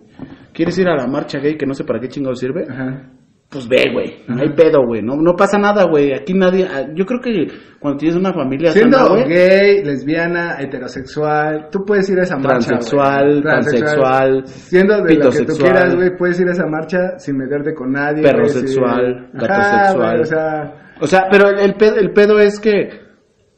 ¿Quieres ir a la marcha gay que no sé para qué chingado sirve? Ajá. Pues ve, güey. No hay pedo, güey. No, no pasa nada, güey. Aquí nadie. ah, Yo creo que cuando tienes una familia Siendo sana, gay, lesbiana, heterosexual, tú puedes ir a esa marcha. Transexual, transexual, Siendo de lo que tú quieras, güey, puedes ir a esa marcha sin meterte con nadie. Perrosexual, sin- gatosexual. O sea, O sea, pero el, pedo, el pedo es que.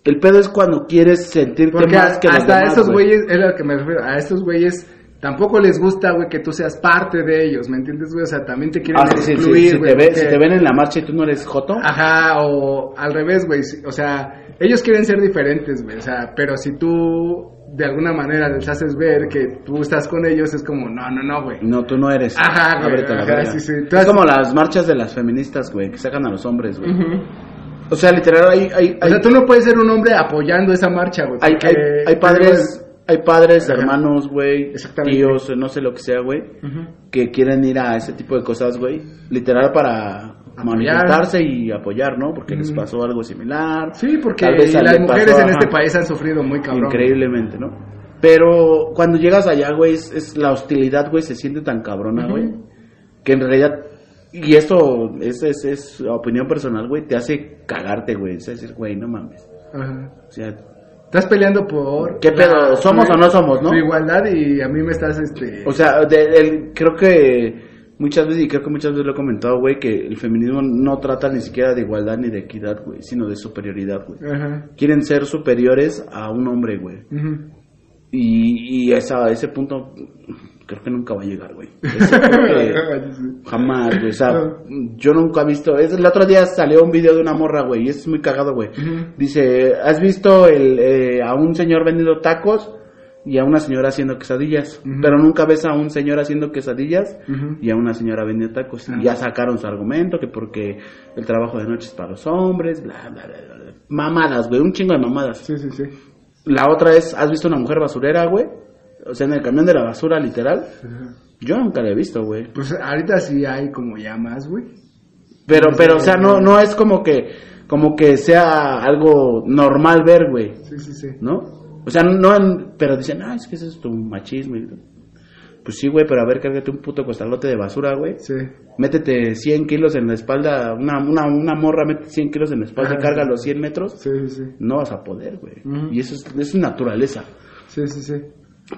El pedo es cuando quieres sentirte porque más que los hasta demás, estos güey. güeyes, es a lo que me refiero, a estos güeyes tampoco les gusta, güey, que tú seas parte de ellos, ¿me entiendes, güey? O sea, también te quieren Ah, sí, sí, sí, excluir, si, güey. porque- si te ven en la marcha y tú no eres joto. Ajá, o al revés, güey. sí, O sea, ellos quieren ser diferentes, güey. O sea, pero si tú de alguna manera les haces ver que tú estás con ellos, es como, no, no, no, güey. No, tú no eres. Ajá, güey, Ábrete la ajá, verga. sí, sí. Es como las marchas de las feministas, güey, que sacan a los hombres, güey. O sea, literal, hay, hay, O sea, tú no puedes ser un hombre apoyando esa marcha, güey. hay, hay, hay padres, hay padres, Ajá. hermanos, güey, tíos, no sé lo que sea, güey, que quieren ir a ese tipo de cosas, güey, literal para Apoyar. manifestarse y apoyar, ¿no? Porque les pasó algo similar. Sí, porque las mujeres pasó, en este país han sufrido muy cabrón. Increíblemente, ¿no? Pero cuando llegas allá, güey, es, es la hostilidad, güey, se siente tan cabrona, güey, que en realidad, y esto es, es, es opinión personal, güey, te hace cagarte, güey, es decir, güey, no mames. Ajá. O sea, Estás peleando por... ¿Qué pedo? ¿Somos o no somos, no? Tu igualdad y a mí me estás, este... o sea, de- el- creo que muchas veces, y creo que muchas veces lo he comentado, güey, que el feminismo no trata ni siquiera de igualdad ni de equidad, güey, sino de superioridad, güey. Ajá. Quieren ser superiores a un hombre, güey. Ujú. Y, y esa, ese punto creo que nunca va a llegar, güey. Jamás, güey. O sea, yo nunca he visto. Es, el otro día salió un video de una morra, güey, y es muy cagado, güey. Dice, ¿has visto el, eh, a un señor vendiendo tacos y a una señora haciendo quesadillas? Pero nunca ves a un señor haciendo quesadillas y a una señora vendiendo tacos. Y ya sacaron su argumento, que porque el trabajo de noche es para los hombres, bla, bla, bla, bla. bla. Mamadas, güey, un chingo de mamadas. Sí, sí, sí. La otra es, ¿has visto una mujer basurera, güey? O sea, en el camión de la basura, literal. Yo nunca la he visto, güey. Pues ahorita sí hay como ya más, güey. Pero, pero, o sea, no, no es como que, como que sea algo normal ver, güey, Sí, sí, sí. ¿no? O sea, no, en- pero dicen, ah, es que eso es tu machismo. Pues sí, güey, pero a ver, cárgate un puto costalote de basura, güey. Sí. Métete 100 kilos en la espalda, una, una, una morra mete 100 kilos en la espalda y Ajá. carga los 100 metros. Sí, sí, sí. No vas a poder, güey. Y eso es, eso es naturaleza. Sí, sí, sí.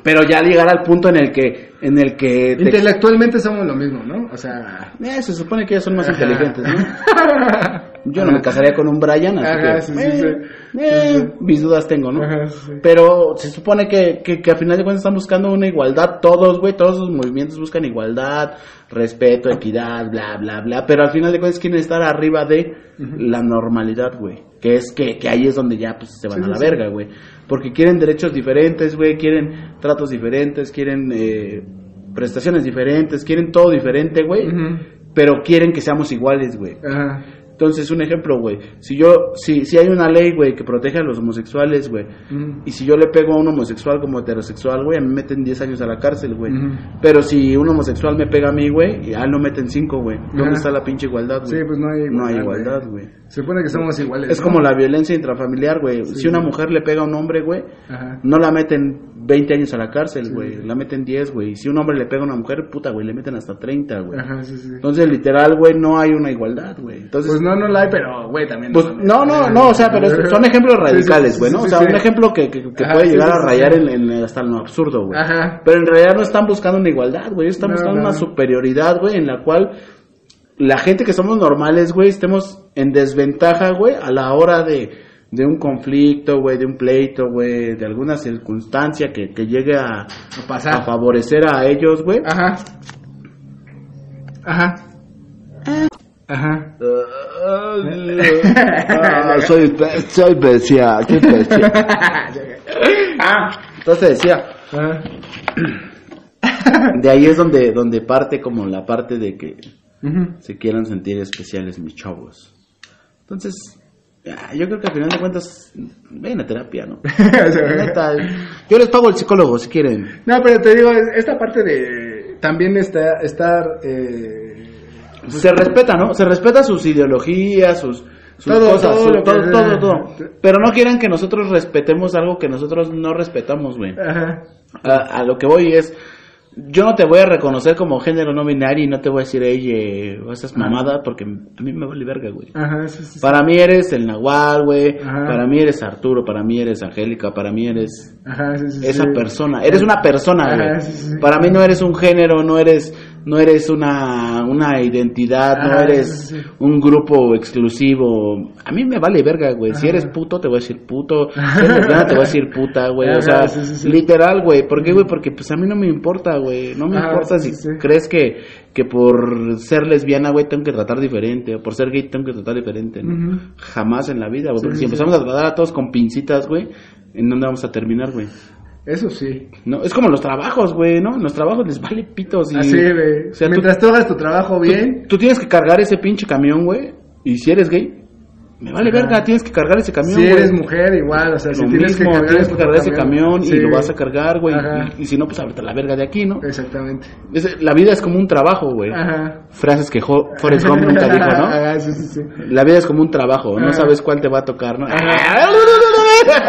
Pero ya llegar al punto en el que, en el que te- Intelectualmente somos lo mismo, ¿no? O sea... Eh, se supone que ellos son más Ajá. inteligentes, ¿no? Yo no me casaría con un Brian, así Ajá, que sí, eh, sí. eh, Sí, mis dudas tengo, ¿no? Ajá. Pero se supone que, que, que a final de cuentas están buscando una igualdad, todos, güey, todos los movimientos buscan igualdad, respeto, equidad, bla, bla, bla, pero al final de cuentas quieren estar arriba de la normalidad, güey, que es que, que ahí es donde ya pues se van a la verga, güey, porque quieren derechos diferentes, güey, quieren tratos diferentes, quieren eh, prestaciones diferentes, quieren todo diferente, güey, pero quieren que seamos iguales, güey. Entonces, un ejemplo, güey. Si yo, si, si hay una ley, güey, que protege a los homosexuales, güey. Y si yo le pego a un homosexual como heterosexual, güey, a mí me meten 10 años a la cárcel, güey. Pero si un homosexual me pega a mí, güey, a él no meten 5, güey. ¿Dónde Ajá. está la pinche igualdad, güey? Sí, pues no hay No hay igualdad, igualdad, güey. Se supone que somos iguales. Es ¿no? como la violencia intrafamiliar, güey. Sí. Si una mujer le pega a un hombre, güey, no la meten 20 años a la cárcel, Sí. güey. La meten 10, güey. Y si un hombre le pega a una mujer, puta, güey, le meten hasta 30, güey. Sí. Entonces, literal, güey, no hay una igualdad, güey. Entonces, Pues no, no la hay, pero, güey, también. Pues no, no, no, o sea, pero es- son ejemplos radicales, güey, ¿no? O sea, un ejemplo que, que, que Ajá, puede llegar a rayar en, en- hasta lo absurdo, güey. Ajá. Pero en realidad no están buscando una igualdad, güey, están No, buscando no. una superioridad, güey, en la cual la gente que somos normales, güey, estemos en desventaja, güey, a la hora de, de un conflicto, güey, de un pleito, güey, de alguna circunstancia que, que llegue a, A pasar. a favorecer a ellos, güey. Ajá. Ajá. Ajá. Ah, soy, soy especial, soy. Ah, entonces decía, Ajá. de ahí es donde, donde parte como la parte de que se quieran sentir especiales mis chavos. Entonces, ah, yo creo que al final de cuentas, ven a terapia, ¿no? Yo les pago el psicólogo si quieren. No, pero te digo, esta parte de también está, estar... Eh, Se respeta, ¿no? Se respeta sus ideologías, sus, sus Todo, cosas, todo su- lo que todo, todo, todo. Pero no quieran que nosotros respetemos algo que nosotros no respetamos, güey. ajá. A, a lo que voy es, yo no te voy a reconocer como género no binario y no te voy a decir, ey, esas mamadas, porque a mí me vale verga, güey. Ajá, sí, sí, sí. Para mí eres el Nahual, güey. Ajá. Para mí eres Arturo, para mí eres Angélica, para mí eres Ajá, sí, sí, esa persona. Eres una persona, Ajá, güey. sí, sí, sí. Para mí no eres un género, no eres no eres una una identidad, no eres sí, un grupo exclusivo. A mí me vale verga, güey. Si eres puto te voy a decir puto, si eres lesbiana te voy a decir puta, güey. O sea, sí, sí, sí. literal, güey. ¿Por qué, güey? Porque pues a mí no me importa, güey. No me importa si crees que que por ser lesbiana, güey, tengo que tratar diferente o por ser gay tengo que tratar diferente, ¿no? Jamás en la vida, güey. Porque si empezamos a tratar a todos con pincitas, güey, ¿en dónde vamos a terminar, güey? Eso sí. No, es como los trabajos, güey, ¿no? Los trabajos les vale pitos y... Así, güey. o sea, Mientras tú hagas tu trabajo bien. Tú, tú tienes que cargar ese pinche camión, güey, y si eres gay, me vale verga, tienes que cargar ese camión, si güey. eres mujer, igual, o sea, si Lo tienes mismo, que cargar, tienes que cargar ese camión sí. y lo vas a cargar, güey. Ajá. Y, y si no, pues ahorita la verga de aquí, ¿no? Exactamente. Es- la vida es como un trabajo, güey. Ajá. Frases que Jo- Forrest Gump nunca dijo, ¿no? Ajá, sí, sí, sí. La vida es como un trabajo, no Ajá. sabes cuál te va a tocar, ¿no?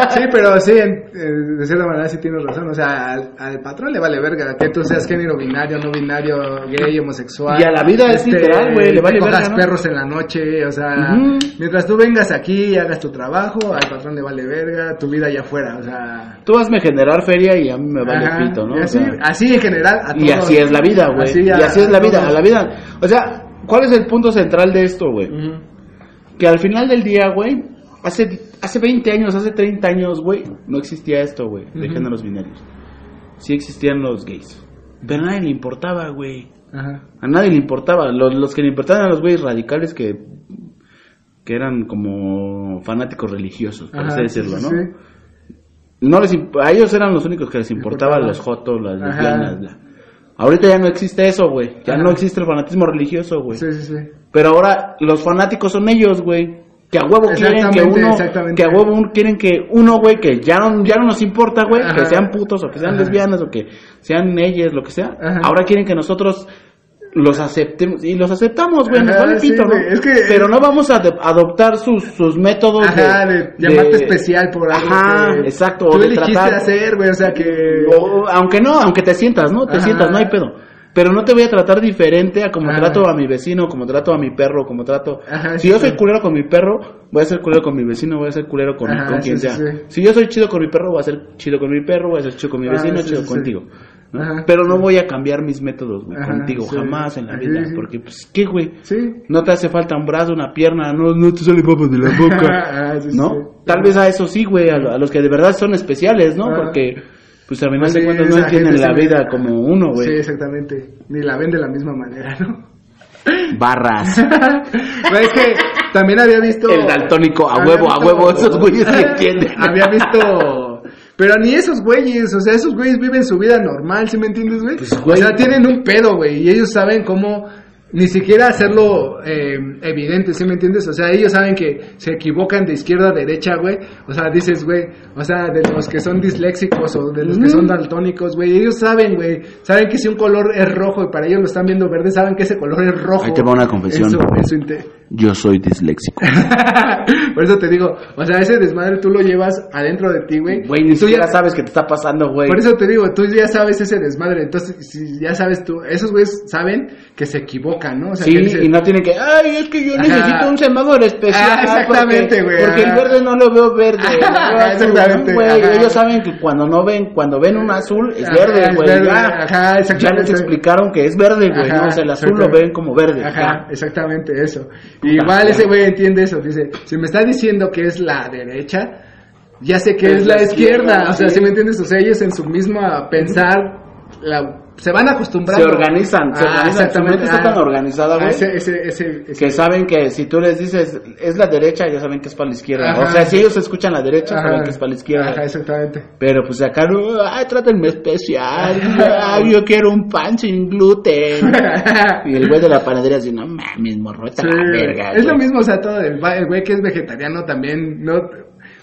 Sí, pero sí, en- eh, de cierta manera sí tienes razón. O sea, al, al patrón le vale verga que tú seas género binario, no binario, gay, homosexual. Y a la vida es literal, güey, le vale verga, ¿no? perros en la noche, o sea, mientras tú vengas aquí y hagas tu trabajo, al patrón le vale verga, tu vida allá afuera, o sea. Tú vas a generar feria y a mí me vale ajá, pito, ¿no? y O así, sea, así en general, a y todos. así es la vida, güey. Y así es la vida, todos. a la vida. O sea, ¿cuál es el punto central de esto, güey? Que al final del día, güey, hace, hace 20 años, hace 30 años, güey, no existía esto, güey, de Ujú. géneros binarios. Sí existían los gays. Pero a nadie le importaba, güey. Ajá. A nadie le importaba. Los, los que le importaban eran los güeyes radicales que, que eran como fanáticos religiosos, por así decirlo, ¿no? sí, sí. no les a ellos eran los únicos que les importaba Importaba. los jotos, las lesbianas. Ahorita ya no existe eso, güey. Ya Ajá. no existe el fanatismo religioso, güey. Sí, sí, sí. Pero ahora los fanáticos son ellos, güey. Que a huevo quieren que uno, que a huevo quieren que uno, güey, que ya no, ya no nos importa, güey, que sean putos o que sean Ajá. lesbianas o que sean ellas, lo que sea. Ajá. Ahora quieren que nosotros los aceptemos y los aceptamos, güey, nos vale sí, pito, ¿no? güey, es que- Pero no vamos a adoptar sus, sus métodos Ajá, de, llamarte especial por algo Ajá, que exacto, tú o de elegiste tratar- hacer, güey, o sea que... o- aunque no, aunque te sientas, ¿no? Te sientas, no hay pedo. Pero no te voy a tratar diferente a como Ajá. trato a mi vecino, como trato a mi perro, como trato... Ajá, si sí, yo soy sí. culero con mi perro, voy a ser culero con mi vecino, voy a ser culero con, Ajá, con quien sí, sea. Si yo soy chido con mi perro, voy a ser chido con mi perro, voy a ser chido con mi Ah, vecino, chido contigo. ¿no? Ajá. Pero no voy a cambiar mis métodos, güey, contigo, jamás en la vida. Porque, pues, ¿qué, güey? Sí. No te hace falta un brazo, una pierna, no, no te sale papas de la boca. Ah, sí, ¿No? Tal vez a eso sí, güey, a, lo- a los que de verdad son especiales, ¿no? Porque, pues al final Pues de sí, cuentas no gente la sí- vida como uno, Sí, güey. exactamente. Ni la ven de la misma manera, ¿no? Barras. Güey, es que también había visto... El daltónico, a huevo, a huevo, esos güeyes sí entienden. había visto... Pero ni esos güeyes, o sea, esos güeyes viven su vida normal, ¿sí me entiendes, güey? Pues, güey. O sea, tienen un pedo, güey, y ellos saben cómo ni siquiera hacerlo eh, evidente, ¿sí me entiendes? O sea, ellos saben que se equivocan de izquierda a derecha, güey. O sea, dices, güey, o sea, de los que son disléxicos o de los que son daltónicos, güey, ellos saben, güey, saben que si un color es rojo y para ellos lo están viendo verde, saben que ese color es rojo. Ahí te va una confesión. En su- en su Yo soy disléxico. Por eso te digo, o sea, ese desmadre tú lo llevas adentro de ti, güey. Güey, ni tú ya- sabes que te está pasando, güey. Por eso te digo, tú ya sabes ese desmadre, entonces si ya sabes tú, esos güeyes saben que se equivocan, ¿no? O sea, Sí, que dices, y no tienen que, ay, es que yo Ajá. necesito un semáforo especial. Ah, exactamente, porque- güey, Porque el ajá. verde no lo veo verde. lo veo Ajá, azul, exactamente, Güey, ajá. ellos saben que cuando no ven, cuando ven un azul, es Ajá, verde, güey. Ya, ajá, ya exactamente. les explicaron que es verde, güey. Ajá, ¿no? O sea, el azul lo ven como verde. Ajá, ya. exactamente eso. Igual ese güey entiende eso, dice, si me está diciendo que es la derecha, ya sé que Es es, la izquierda, izquierda, o sea, sí. si me entiendes? O sea, ellos en su misma pensar, la- se van acostumbrando. Se organizan, se Ah, organizan. Exactamente. mente está tan ah. organizada, Ah, güey. ese, ese, ese, Que saben que si tú les dices es la derecha, ya saben que es para la izquierda. Ajá. O sea, si ellos escuchan la derecha, Ajá. saben que es para la izquierda. Ajá, exactamente. Pero pues acá no, ay, trátenme especial. ay, yo quiero un pan sin gluten. Y el güey de la panadería dice, no mames, morro, está Sí, la verga. es lo güey". mismo, o sea, todo el güey que es vegetariano también, no...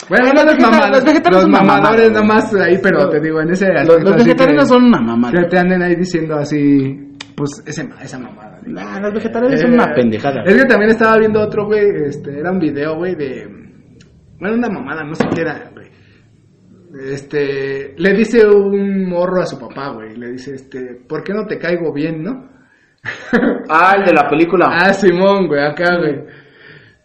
Bueno, no los los, vegeta- mama- los vegetarianos los son una mamadores mamada, nomás ahí, pero Los- te digo, en ese Los, aspecto los vegetarianos son una mamada. Que te anden ahí diciendo así, pues ese, esa mamada. ¿no? Nah, los vegetarianos son Eh, una pendejada. Es que también estaba viendo otro, güey, este, era un video, güey, de... Bueno, una mamada, no sé qué era, güey. Este, le dice un morro a su papá, güey, le dice, este, ¿por qué no te caigo bien, no? Ah, el de la película. Ah, Simón, güey, acá, güey.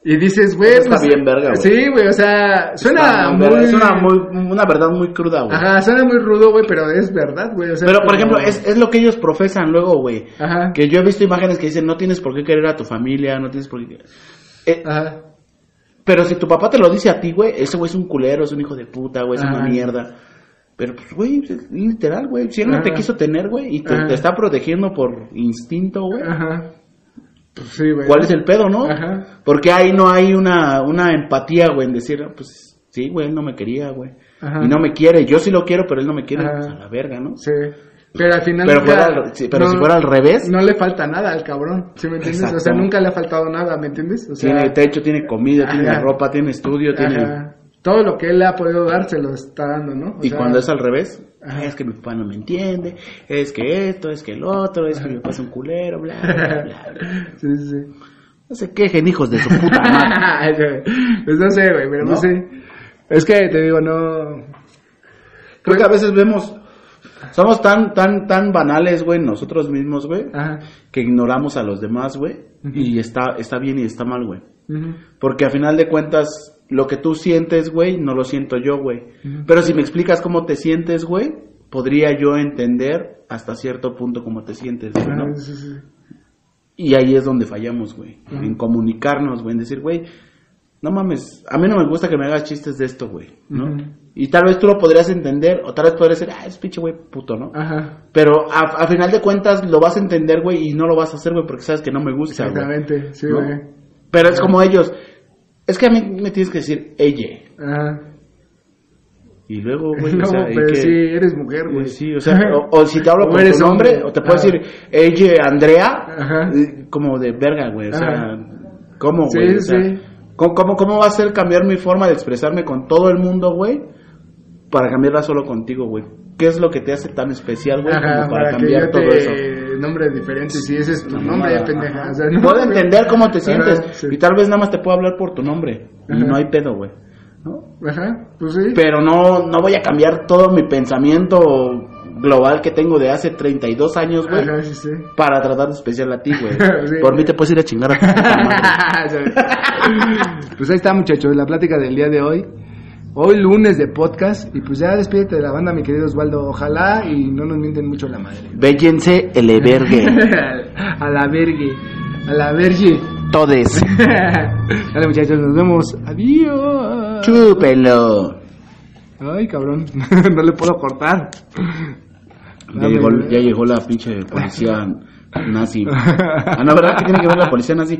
Y dices, güey, está pues, bien verga, güey. Sí, güey, o sea, suena muy... Es una, muy, una verdad muy cruda, güey. Ajá, suena muy rudo, güey, pero es verdad, güey. O sea, Pero, por como- ejemplo, es, es lo que ellos profesan luego, güey. Ajá. Que yo he visto imágenes que dicen, no tienes por qué querer a tu familia, no tienes por qué... Eh, Ajá. Pero si tu papá te lo dice a ti, güey, ese güey es un culero, es un hijo de puta, güey, es una mierda. Pero, pues, güey, literal, güey. Si él no te quiso tener, güey, y te, te está protegiendo por instinto, güey, Ajá. Sí, güey. ¿cuál es el pedo, no? Ajá. Porque ahí no hay una, una empatía, güey, en decir, ah, pues, sí, güey, él no me quería, güey. Ajá. Y no me quiere, yo sí lo quiero, pero él no me quiere, pues, a la verga, ¿no? Sí. Pero al final Pero, fuera al- sí, pero si fuera al revés, No le falta nada al cabrón, ¿sí me entiendes? O sea, nunca le ha faltado nada, ¿me entiendes? O sea, tiene techo, tiene comida, tiene ropa, tiene estudio, tiene... todo lo que él le ha podido dar se lo está dando, ¿no? O Y sea, cuando es al revés, Ajá. es que mi papá no me entiende, es que esto, es que el otro, es que mi papá es un culero, bla, bla, bla. bla. Sí, sí, sí. No se quejen, hijos de su puta madre. pues no sé, güey, pero no, ¿No? sé. Es que te digo, no. Creo que a veces vemos, somos tan, tan, tan banales, güey, nosotros mismos, güey, que ignoramos a los demás, güey, y está, está bien y está mal, güey. Porque a final de cuentas, lo que tú sientes, güey, no lo siento yo, güey. Pero si me explicas cómo te sientes, güey, podría yo entender hasta cierto punto cómo te sientes, güey, ¿no? Ajá, sí, sí. Y ahí es donde fallamos, güey. En comunicarnos, güey. En decir, güey, no mames, a mí no me gusta que me hagas chistes de esto, güey, ¿no? Y tal vez tú lo podrías entender, o tal vez podrías decir, ah, es pinche güey puto, ¿no? Ajá. Pero a, a final de cuentas lo vas a entender, güey, y no lo vas a hacer, güey, porque sabes que no me gusta, güey. Exactamente, sí, ¿no? güey. Pero es como ellos. Es que a mí me tienes que decir ella. Ajá. Y luego, güey, no, o sea, ¿y pero qué? sí, eres mujer, güey. Sí, o sea, o, o si te hablo por eres nombre, hombre. o te puedo decir ella, Andrea, Ajá. como de verga, güey, o sea. ¿cómo, Sí, güey? O sea, sí. ¿cómo, cómo, va a ser cambiar mi forma de expresarme con todo el mundo, güey, para cambiarla solo contigo, güey? ¿Qué es lo que te hace tan especial, güey, como para, que cambiar todo te eso? Nombre diferente, si ese es tu Una nombre, mamada, pendeja. O sea, no, Puedo entender cómo te sientes, Ajá, sí. y tal vez nada más te puedo hablar por tu nombre, y no hay pedo, güey, ¿no? Ajá, pues sí. pero no, no voy a cambiar todo mi pensamiento global que tengo de hace 32 años, güey, Ajá, sí, sí. para tratar de especial a ti, güey. Sí. Por mí te puedes ir a chingar a tu puta madre. pues ahí está, muchachos, la plática del día de hoy. Hoy lunes de podcast. Y pues ya despídete de la banda, mi querido Osvaldo. Ojalá y no nos mienten mucho la madre. Béllense el evergue. a la vergue. A la verge. Todes. Dale, muchachos, nos vemos. Adiós. Chúpelo. Ay, cabrón. no le puedo cortar. Ya llegó, ya llegó la pinche policía nazi. Ah, no, ¿verdad? ¿Qué tiene que ver la policía nazi?